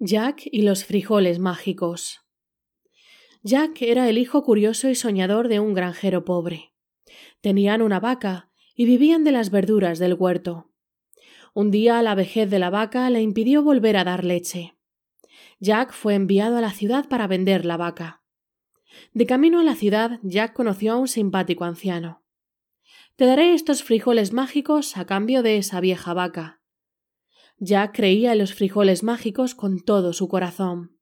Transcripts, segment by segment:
Jack y los frijoles mágicos. Jack era el hijo curioso y soñador de un granjero pobre. Tenían una vaca y vivían de las verduras del huerto. Un día la vejez de la vaca le impidió volver a dar leche. Jack fue enviado a la ciudad para vender la vaca. De camino a la ciudad, Jack conoció a un simpático anciano. Te daré estos frijoles mágicos a cambio de esa vieja vaca, Jack creía en los frijoles mágicos con todo su corazón.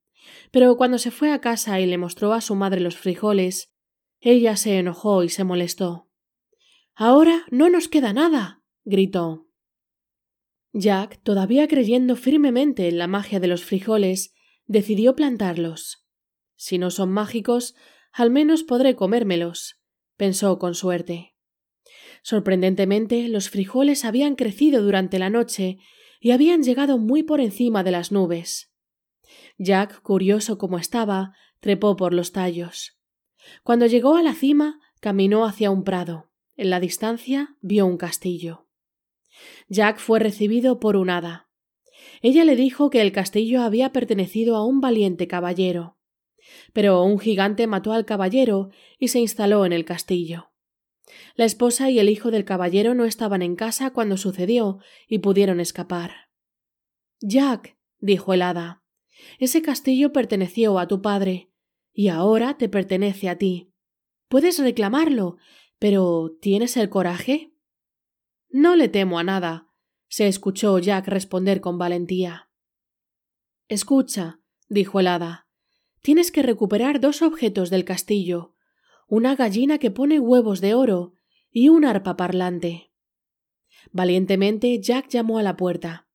Pero cuando se fue a casa y le mostró a su madre los frijoles, ella se enojó y se molestó. Ahora no nos queda nada. gritó. Jack, todavía creyendo firmemente en la magia de los frijoles, decidió plantarlos. Si no son mágicos, al menos podré comérmelos, pensó con suerte. Sorprendentemente, los frijoles habían crecido durante la noche y habían llegado muy por encima de las nubes. Jack, curioso como estaba, trepó por los tallos. Cuando llegó a la cima, caminó hacia un prado. En la distancia vio un castillo. Jack fue recibido por un hada. Ella le dijo que el castillo había pertenecido a un valiente caballero. Pero un gigante mató al caballero y se instaló en el castillo. La esposa y el hijo del caballero no estaban en casa cuando sucedió y pudieron escapar. Jack, dijo el hada, ese castillo perteneció a tu padre, y ahora te pertenece a ti. Puedes reclamarlo, pero ¿tienes el coraje? No le temo a nada, se escuchó Jack responder con valentía. Escucha, dijo el hada, tienes que recuperar dos objetos del castillo, una gallina que pone huevos de oro y un arpa parlante. Valientemente Jack llamó a la puerta.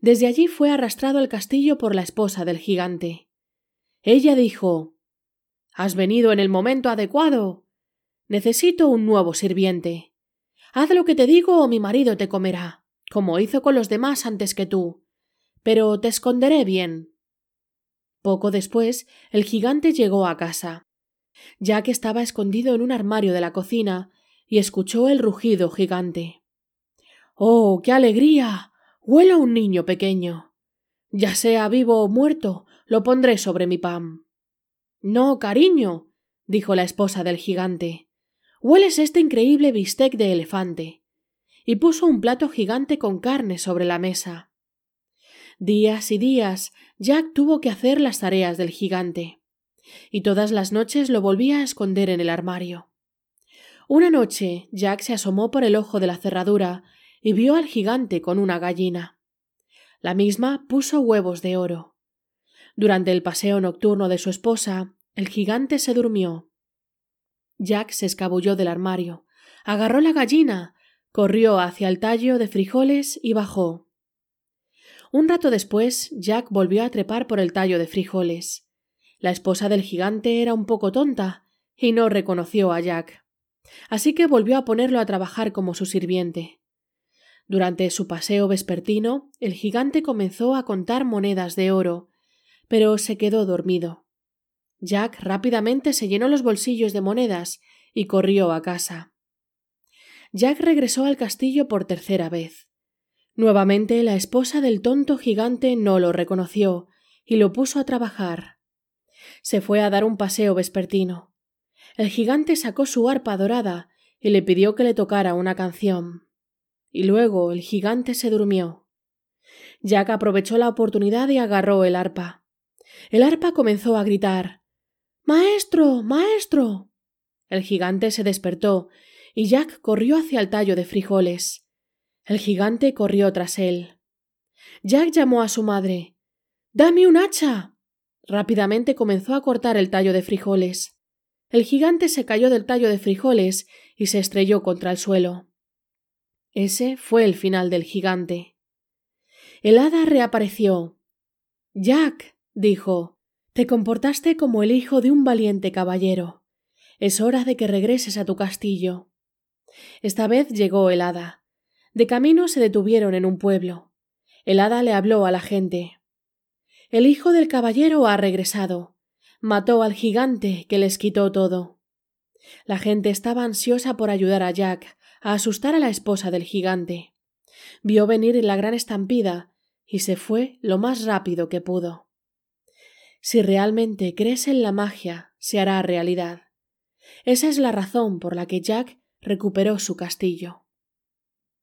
Desde allí fue arrastrado al castillo por la esposa del gigante. Ella dijo Has venido en el momento adecuado. Necesito un nuevo sirviente. Haz lo que te digo o mi marido te comerá, como hizo con los demás antes que tú. Pero te esconderé bien. Poco después, el gigante llegó a casa. Jack estaba escondido en un armario de la cocina y escuchó el rugido gigante. ¡Oh, qué alegría! Huelo un niño pequeño. Ya sea vivo o muerto, lo pondré sobre mi pan. No, cariño, dijo la esposa del gigante. Hueles este increíble bistec de elefante. Y puso un plato gigante con carne sobre la mesa. Días y días Jack tuvo que hacer las tareas del gigante y todas las noches lo volvía a esconder en el armario. Una noche Jack se asomó por el ojo de la cerradura y vio al gigante con una gallina. La misma puso huevos de oro. Durante el paseo nocturno de su esposa, el gigante se durmió. Jack se escabulló del armario, agarró la gallina, corrió hacia el tallo de frijoles y bajó. Un rato después, Jack volvió a trepar por el tallo de frijoles. La esposa del gigante era un poco tonta y no reconoció a Jack. Así que volvió a ponerlo a trabajar como su sirviente. Durante su paseo vespertino, el gigante comenzó a contar monedas de oro, pero se quedó dormido. Jack rápidamente se llenó los bolsillos de monedas y corrió a casa. Jack regresó al castillo por tercera vez. Nuevamente la esposa del tonto gigante no lo reconoció y lo puso a trabajar se fue a dar un paseo vespertino. El gigante sacó su arpa dorada y le pidió que le tocara una canción. Y luego el gigante se durmió. Jack aprovechó la oportunidad y agarró el arpa. El arpa comenzó a gritar Maestro. Maestro. El gigante se despertó y Jack corrió hacia el tallo de frijoles. El gigante corrió tras él. Jack llamó a su madre. Dame un hacha. Rápidamente comenzó a cortar el tallo de frijoles. El gigante se cayó del tallo de frijoles y se estrelló contra el suelo. Ese fue el final del gigante. El hada reapareció. Jack, dijo, te comportaste como el hijo de un valiente caballero. Es hora de que regreses a tu castillo. Esta vez llegó el hada. De camino se detuvieron en un pueblo. El hada le habló a la gente. El hijo del caballero ha regresado. Mató al gigante que les quitó todo. La gente estaba ansiosa por ayudar a Jack a asustar a la esposa del gigante. Vio venir la gran estampida y se fue lo más rápido que pudo. Si realmente crees en la magia, se hará realidad. Esa es la razón por la que Jack recuperó su castillo.